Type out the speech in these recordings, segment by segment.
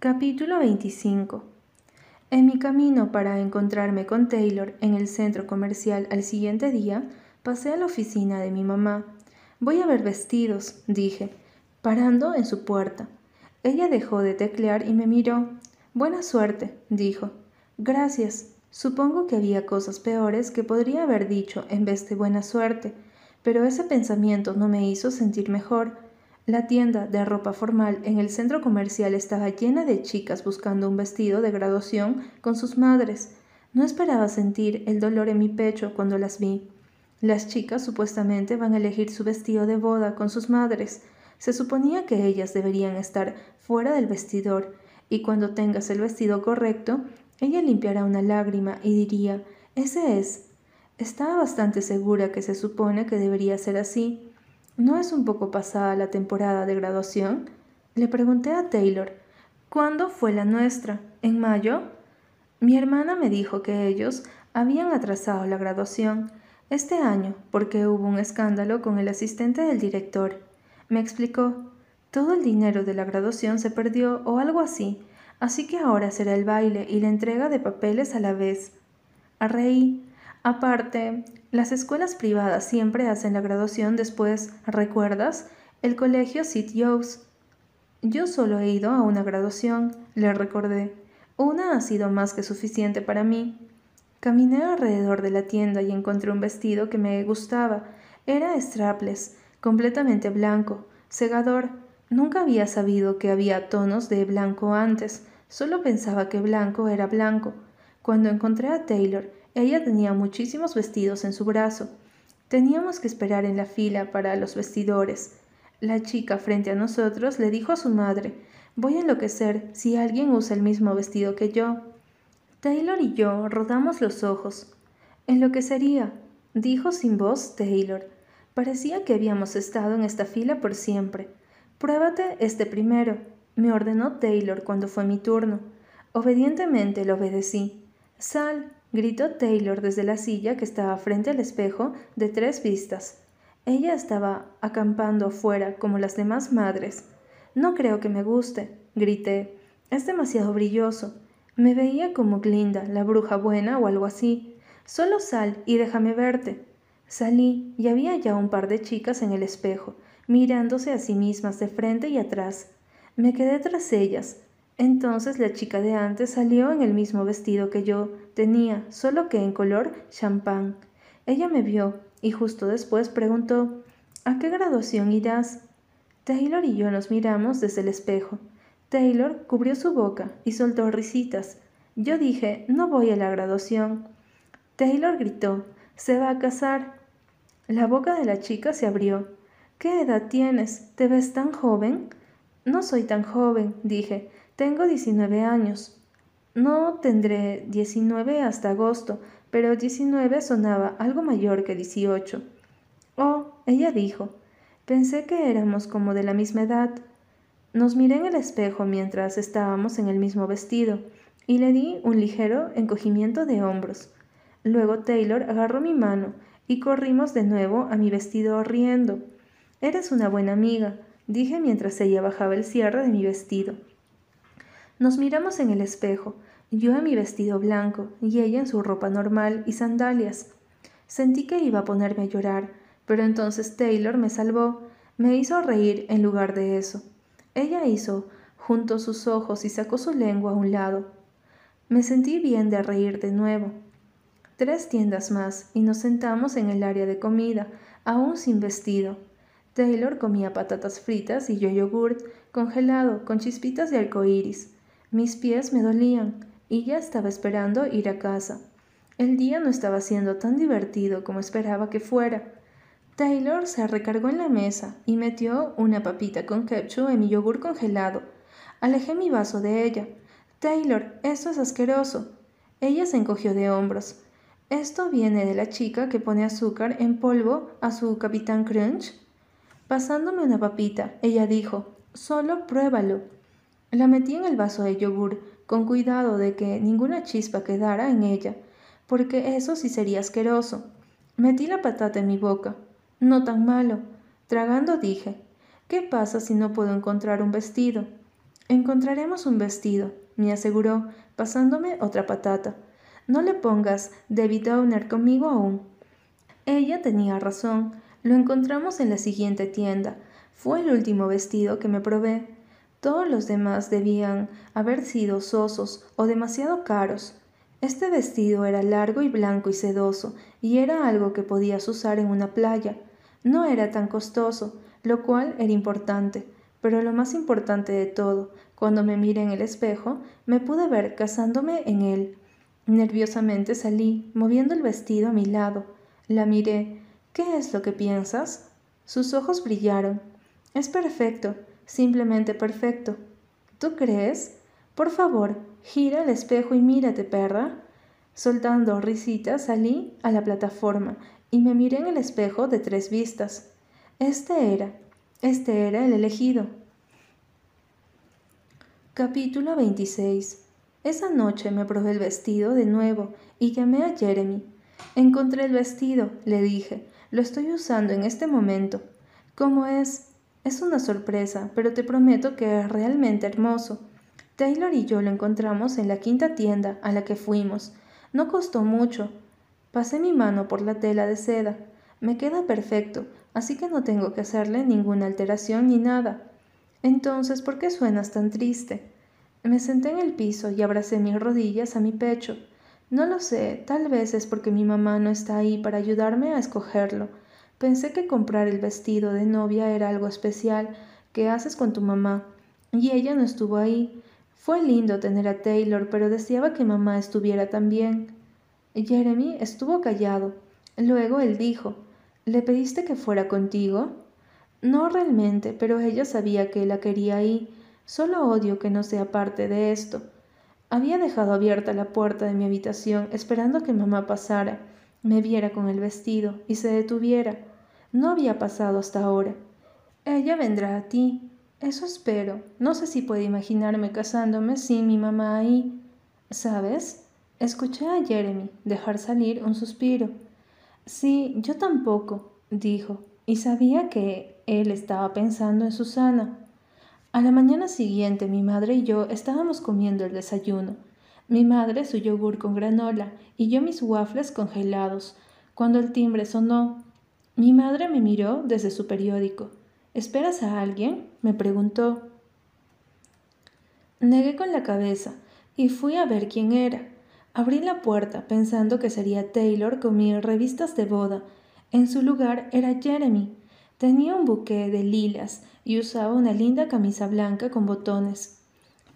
Capítulo 25 En mi camino para encontrarme con Taylor en el centro comercial al siguiente día, pasé a la oficina de mi mamá. Voy a ver vestidos, dije, parando en su puerta. Ella dejó de teclear y me miró. Buena suerte, dijo. Gracias. Supongo que había cosas peores que podría haber dicho en vez de buena suerte, pero ese pensamiento no me hizo sentir mejor. La tienda de ropa formal en el centro comercial estaba llena de chicas buscando un vestido de graduación con sus madres. No esperaba sentir el dolor en mi pecho cuando las vi. Las chicas supuestamente van a elegir su vestido de boda con sus madres. Se suponía que ellas deberían estar fuera del vestidor, y cuando tengas el vestido correcto, ella limpiará una lágrima y diría, ese es. Estaba bastante segura que se supone que debería ser así, ¿No es un poco pasada la temporada de graduación? Le pregunté a Taylor. ¿Cuándo fue la nuestra? ¿En mayo? Mi hermana me dijo que ellos habían atrasado la graduación este año porque hubo un escándalo con el asistente del director. Me explicó. Todo el dinero de la graduación se perdió o algo así, así que ahora será el baile y la entrega de papeles a la vez. Reí. Aparte, las escuelas privadas siempre hacen la graduación después, ¿recuerdas? El colegio St. Joe's. Yo solo he ido a una graduación, le recordé. Una ha sido más que suficiente para mí. Caminé alrededor de la tienda y encontré un vestido que me gustaba. Era strapless, completamente blanco, cegador. Nunca había sabido que había tonos de blanco antes, solo pensaba que blanco era blanco. Cuando encontré a Taylor, ella tenía muchísimos vestidos en su brazo. Teníamos que esperar en la fila para los vestidores. La chica frente a nosotros le dijo a su madre, voy a enloquecer si alguien usa el mismo vestido que yo. Taylor y yo rodamos los ojos. Enloquecería, dijo sin voz Taylor. Parecía que habíamos estado en esta fila por siempre. Pruébate este primero, me ordenó Taylor cuando fue mi turno. Obedientemente le obedecí. Sal, gritó Taylor desde la silla que estaba frente al espejo de tres vistas. Ella estaba acampando afuera como las demás madres. No creo que me guste, grité. Es demasiado brilloso. Me veía como Glinda, la bruja buena o algo así. Solo sal y déjame verte. Salí y había ya un par de chicas en el espejo, mirándose a sí mismas de frente y atrás. Me quedé tras ellas, entonces la chica de antes salió en el mismo vestido que yo tenía, solo que en color champán. Ella me vio y justo después preguntó ¿A qué graduación irás? Taylor y yo nos miramos desde el espejo. Taylor cubrió su boca y soltó risitas. Yo dije No voy a la graduación. Taylor gritó Se va a casar. La boca de la chica se abrió. ¿Qué edad tienes? ¿Te ves tan joven? No soy tan joven, dije. Tengo 19 años. No tendré 19 hasta agosto, pero 19 sonaba algo mayor que 18. Oh, ella dijo. Pensé que éramos como de la misma edad. Nos miré en el espejo mientras estábamos en el mismo vestido, y le di un ligero encogimiento de hombros. Luego Taylor agarró mi mano y corrimos de nuevo a mi vestido riendo. Eres una buena amiga, dije mientras ella bajaba el cierre de mi vestido. Nos miramos en el espejo, yo en mi vestido blanco y ella en su ropa normal y sandalias. Sentí que iba a ponerme a llorar, pero entonces Taylor me salvó, me hizo reír en lugar de eso. Ella hizo, juntó sus ojos y sacó su lengua a un lado. Me sentí bien de reír de nuevo. Tres tiendas más y nos sentamos en el área de comida, aún sin vestido. Taylor comía patatas fritas y yo yogurt congelado con chispitas de arcoíris. Mis pies me dolían y ya estaba esperando ir a casa. El día no estaba siendo tan divertido como esperaba que fuera. Taylor se recargó en la mesa y metió una papita con ketchup en mi yogur congelado. Alejé mi vaso de ella. Taylor, eso es asqueroso. Ella se encogió de hombros. Esto viene de la chica que pone azúcar en polvo a su capitán Crunch. Pasándome una papita, ella dijo, solo pruébalo. La metí en el vaso de yogur, con cuidado de que ninguna chispa quedara en ella, porque eso sí sería asqueroso. Metí la patata en mi boca. No tan malo. Tragando dije, ¿qué pasa si no puedo encontrar un vestido? Encontraremos un vestido, me aseguró, pasándome otra patata. No le pongas Debbie Downer conmigo aún. Ella tenía razón. Lo encontramos en la siguiente tienda. Fue el último vestido que me probé. Todos los demás debían haber sido sosos o demasiado caros. Este vestido era largo y blanco y sedoso, y era algo que podías usar en una playa. No era tan costoso, lo cual era importante, pero lo más importante de todo, cuando me miré en el espejo, me pude ver casándome en él. Nerviosamente salí, moviendo el vestido a mi lado. La miré. ¿Qué es lo que piensas? Sus ojos brillaron. Es perfecto, simplemente perfecto. ¿Tú crees? Por favor, gira el espejo y mírate, perra. Soltando risitas salí a la plataforma y me miré en el espejo de tres vistas. Este era, este era el elegido. Capítulo 26 Esa noche me probé el vestido de nuevo y llamé a Jeremy. Encontré el vestido, le dije. Lo estoy usando en este momento. ¿Cómo es? Es una sorpresa, pero te prometo que es realmente hermoso. Taylor y yo lo encontramos en la quinta tienda a la que fuimos. No costó mucho. Pasé mi mano por la tela de seda. Me queda perfecto, así que no tengo que hacerle ninguna alteración ni nada. Entonces, ¿por qué suenas tan triste? Me senté en el piso y abracé mis rodillas a mi pecho. No lo sé, tal vez es porque mi mamá no está ahí para ayudarme a escogerlo. Pensé que comprar el vestido de novia era algo especial que haces con tu mamá, y ella no estuvo ahí. Fue lindo tener a Taylor, pero deseaba que mamá estuviera también. Jeremy estuvo callado. Luego él dijo, ¿Le pediste que fuera contigo? No realmente, pero ella sabía que la quería ahí. Solo odio que no sea parte de esto. Había dejado abierta la puerta de mi habitación esperando que mamá pasara, me viera con el vestido y se detuviera. No había pasado hasta ahora. Ella vendrá a ti. Eso espero. No sé si puede imaginarme casándome sin mi mamá ahí. ¿Sabes? Escuché a Jeremy dejar salir un suspiro. Sí, yo tampoco, dijo, y sabía que él estaba pensando en Susana. A la mañana siguiente mi madre y yo estábamos comiendo el desayuno. Mi madre su yogur con granola y yo mis waffles congelados. Cuando el timbre sonó, mi madre me miró desde su periódico. ¿Esperas a alguien? me preguntó. Negué con la cabeza y fui a ver quién era. Abrí la puerta pensando que sería Taylor con mis revistas de boda. En su lugar era Jeremy. Tenía un buque de lilas y usaba una linda camisa blanca con botones.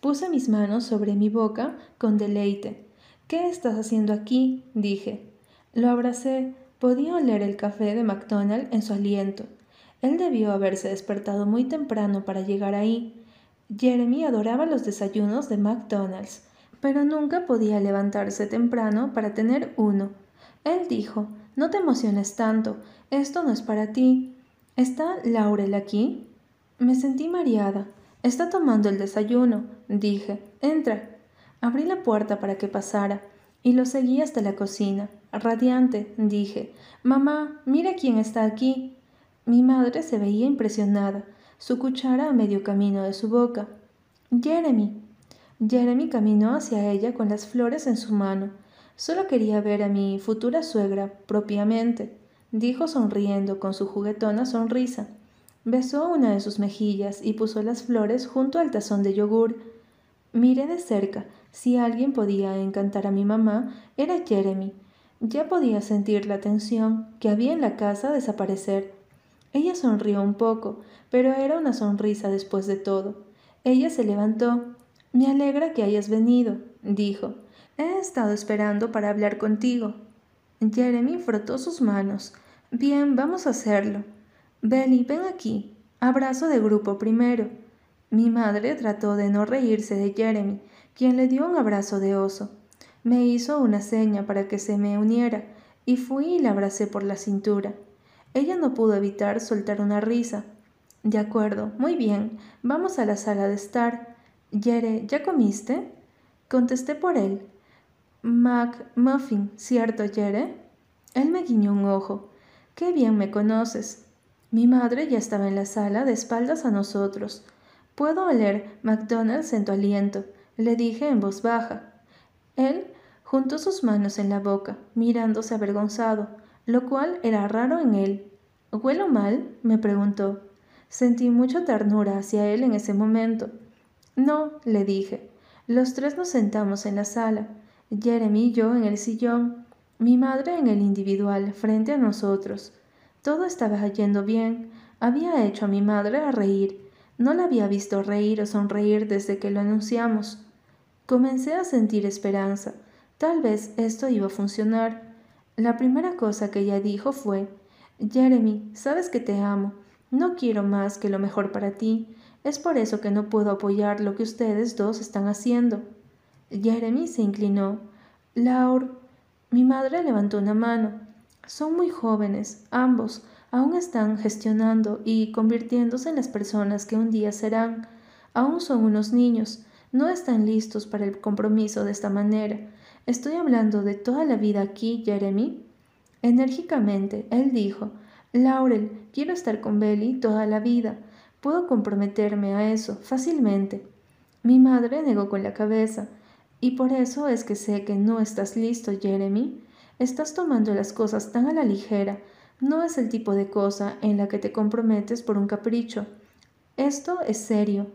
Puse mis manos sobre mi boca con deleite. ¿Qué estás haciendo aquí? dije. Lo abracé. Podía oler el café de McDonald en su aliento. Él debió haberse despertado muy temprano para llegar ahí. Jeremy adoraba los desayunos de McDonald's, pero nunca podía levantarse temprano para tener uno. Él dijo, No te emociones tanto, esto no es para ti. ¿Está Laurel aquí? Me sentí mareada. Está tomando el desayuno, dije. Entra. Abrí la puerta para que pasara y lo seguí hasta la cocina. Radiante, dije. Mamá, mira quién está aquí. Mi madre se veía impresionada, su cuchara a medio camino de su boca. Jeremy. Jeremy caminó hacia ella con las flores en su mano. Solo quería ver a mi futura suegra propiamente, dijo sonriendo con su juguetona sonrisa. Besó una de sus mejillas y puso las flores junto al tazón de yogur. Miré de cerca. Si alguien podía encantar a mi mamá, era Jeremy. Ya podía sentir la tensión que había en la casa desaparecer. Ella sonrió un poco, pero era una sonrisa después de todo. Ella se levantó. Me alegra que hayas venido, dijo. He estado esperando para hablar contigo. Jeremy frotó sus manos. Bien, vamos a hacerlo. Belly, ven aquí. Abrazo de grupo primero. Mi madre trató de no reírse de Jeremy, quien le dio un abrazo de oso. Me hizo una seña para que se me uniera, y fui y la abracé por la cintura. Ella no pudo evitar soltar una risa. De acuerdo, muy bien, vamos a la sala de estar. Yere, ¿ya comiste? Contesté por él. Mac Muffin, ¿cierto, Yere? Él me guiñó un ojo. Qué bien me conoces. Mi madre ya estaba en la sala de espaldas a nosotros. Puedo oler McDonald's en tu aliento, le dije en voz baja. Él juntó sus manos en la boca, mirándose avergonzado, lo cual era raro en él. ¿Huelo mal? me preguntó. Sentí mucha ternura hacia él en ese momento. No, le dije. Los tres nos sentamos en la sala, Jeremy y yo en el sillón, mi madre en el individual, frente a nosotros. Todo estaba yendo bien. Había hecho a mi madre a reír. No la había visto reír o sonreír desde que lo anunciamos. Comencé a sentir esperanza. Tal vez esto iba a funcionar. La primera cosa que ella dijo fue Jeremy, sabes que te amo. No quiero más que lo mejor para ti. Es por eso que no puedo apoyar lo que ustedes dos están haciendo. Jeremy se inclinó. Laur, mi madre levantó una mano. Son muy jóvenes, ambos, aún están gestionando y convirtiéndose en las personas que un día serán. Aún son unos niños, no están listos para el compromiso de esta manera. Estoy hablando de toda la vida aquí, Jeremy. Enérgicamente, él dijo, Laurel, quiero estar con Belly toda la vida. Puedo comprometerme a eso fácilmente. Mi madre negó con la cabeza. Y por eso es que sé que no estás listo, Jeremy. Estás tomando las cosas tan a la ligera. No es el tipo de cosa en la que te comprometes por un capricho. Esto es serio.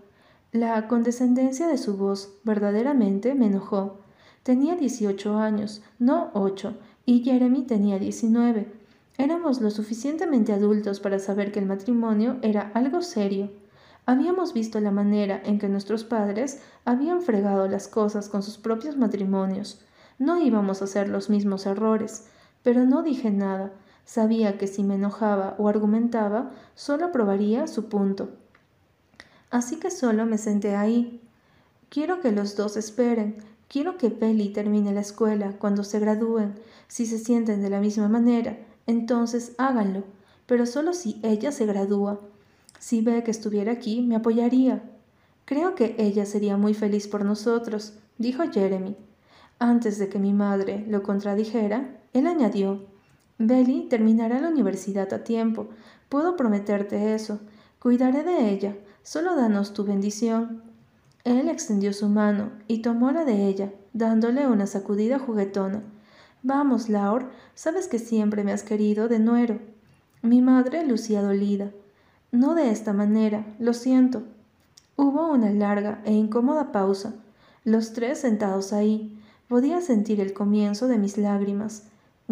La condescendencia de su voz verdaderamente me enojó. Tenía 18 años, no ocho, y Jeremy tenía 19. Éramos lo suficientemente adultos para saber que el matrimonio era algo serio. Habíamos visto la manera en que nuestros padres habían fregado las cosas con sus propios matrimonios. No íbamos a hacer los mismos errores, pero no dije nada. Sabía que si me enojaba o argumentaba, solo probaría su punto. Así que solo me senté ahí. Quiero que los dos esperen, Quiero que Peli termine la escuela cuando se gradúen. Si se sienten de la misma manera, entonces háganlo, pero solo si ella se gradúa. Si ve que estuviera aquí, me apoyaría. Creo que ella sería muy feliz por nosotros, dijo Jeremy. Antes de que mi madre lo contradijera, él añadió, Belly terminará la universidad a tiempo. Puedo prometerte eso. Cuidaré de ella. Solo danos tu bendición. Él extendió su mano y tomó la de ella, dándole una sacudida juguetona. Vamos, Laur, sabes que siempre me has querido de nuero. Mi madre lucía dolida. No de esta manera, lo siento. Hubo una larga e incómoda pausa. Los tres sentados ahí. Podía sentir el comienzo de mis lágrimas.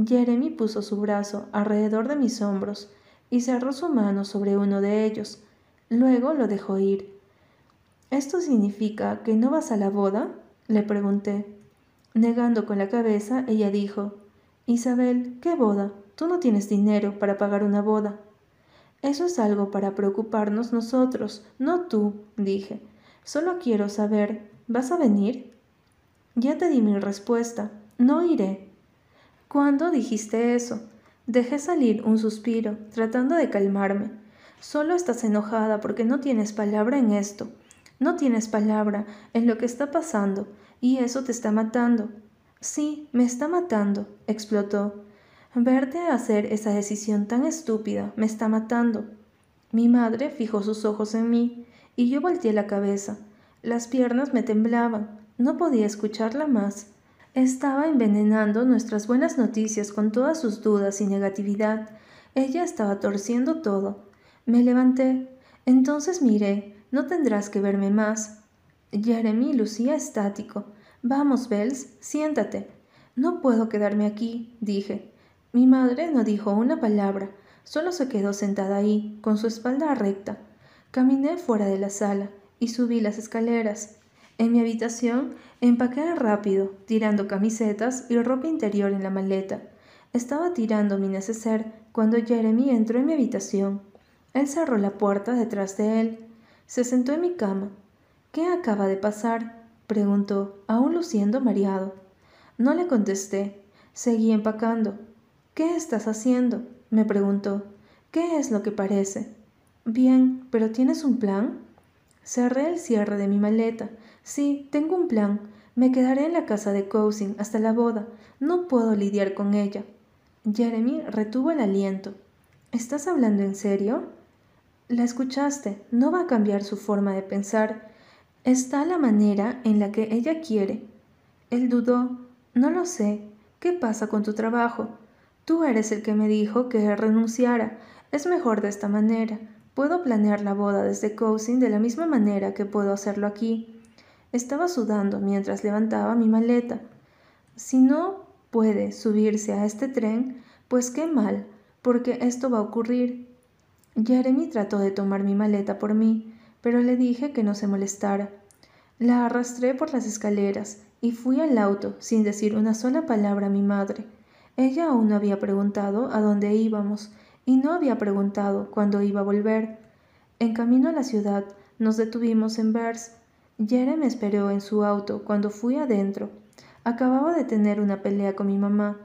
Jeremy puso su brazo alrededor de mis hombros y cerró su mano sobre uno de ellos. Luego lo dejó ir. ¿Esto significa que no vas a la boda? le pregunté. Negando con la cabeza, ella dijo, Isabel, ¿qué boda? Tú no tienes dinero para pagar una boda. Eso es algo para preocuparnos nosotros, no tú, dije. Solo quiero saber, ¿vas a venir? Ya te di mi respuesta, no iré. ¿Cuándo dijiste eso? Dejé salir un suspiro, tratando de calmarme. Solo estás enojada porque no tienes palabra en esto. No tienes palabra en lo que está pasando y eso te está matando. Sí, me está matando, explotó. Verte hacer esa decisión tan estúpida me está matando. Mi madre fijó sus ojos en mí y yo volteé la cabeza. Las piernas me temblaban. No podía escucharla más. Estaba envenenando nuestras buenas noticias con todas sus dudas y negatividad. Ella estaba torciendo todo. Me levanté. Entonces miré no tendrás que verme más. Jeremy lucía estático. Vamos, Bells, siéntate. No puedo quedarme aquí, dije. Mi madre no dijo una palabra, solo se quedó sentada ahí, con su espalda recta. Caminé fuera de la sala y subí las escaleras. En mi habitación empaqué rápido, tirando camisetas y ropa interior en la maleta. Estaba tirando mi neceser cuando Jeremy entró en mi habitación. Él cerró la puerta detrás de él. Se sentó en mi cama. ¿Qué acaba de pasar? preguntó, aún luciendo mareado. No le contesté. Seguí empacando. ¿Qué estás haciendo? me preguntó. ¿Qué es lo que parece? Bien, pero ¿tienes un plan? Cerré el cierre de mi maleta. Sí, tengo un plan. Me quedaré en la casa de Cousin hasta la boda. No puedo lidiar con ella. Jeremy retuvo el aliento. ¿Estás hablando en serio? La escuchaste, no va a cambiar su forma de pensar. Está la manera en la que ella quiere. Él dudó. No lo sé. ¿Qué pasa con tu trabajo? Tú eres el que me dijo que renunciara. Es mejor de esta manera. Puedo planear la boda desde Cousin de la misma manera que puedo hacerlo aquí. Estaba sudando mientras levantaba mi maleta. Si no puede subirse a este tren, pues qué mal, porque esto va a ocurrir. Jeremy trató de tomar mi maleta por mí, pero le dije que no se molestara. La arrastré por las escaleras y fui al auto sin decir una sola palabra a mi madre. Ella aún no había preguntado a dónde íbamos y no había preguntado cuándo iba a volver. En camino a la ciudad nos detuvimos en Bers. Jeremy me esperó en su auto cuando fui adentro. Acababa de tener una pelea con mi mamá.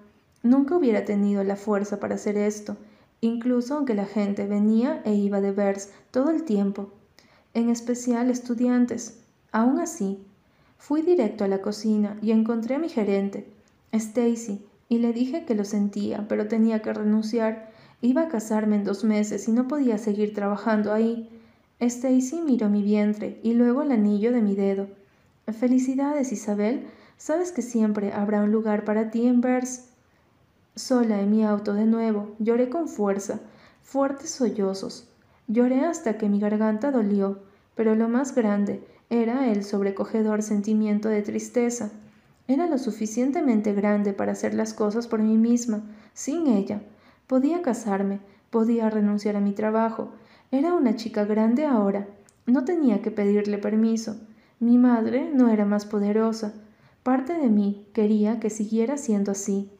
Nunca hubiera tenido la fuerza para hacer esto, incluso aunque la gente venía e iba de Vers todo el tiempo, en especial estudiantes. Aún así, fui directo a la cocina y encontré a mi gerente, Stacy, y le dije que lo sentía, pero tenía que renunciar. Iba a casarme en dos meses y no podía seguir trabajando ahí. Stacy miró mi vientre y luego el anillo de mi dedo. Felicidades, Isabel. Sabes que siempre habrá un lugar para ti en Vers. Sola en mi auto de nuevo, lloré con fuerza, fuertes sollozos. Lloré hasta que mi garganta dolió, pero lo más grande era el sobrecogedor sentimiento de tristeza. Era lo suficientemente grande para hacer las cosas por mí misma, sin ella. Podía casarme, podía renunciar a mi trabajo. Era una chica grande ahora. No tenía que pedirle permiso. Mi madre no era más poderosa. Parte de mí quería que siguiera siendo así.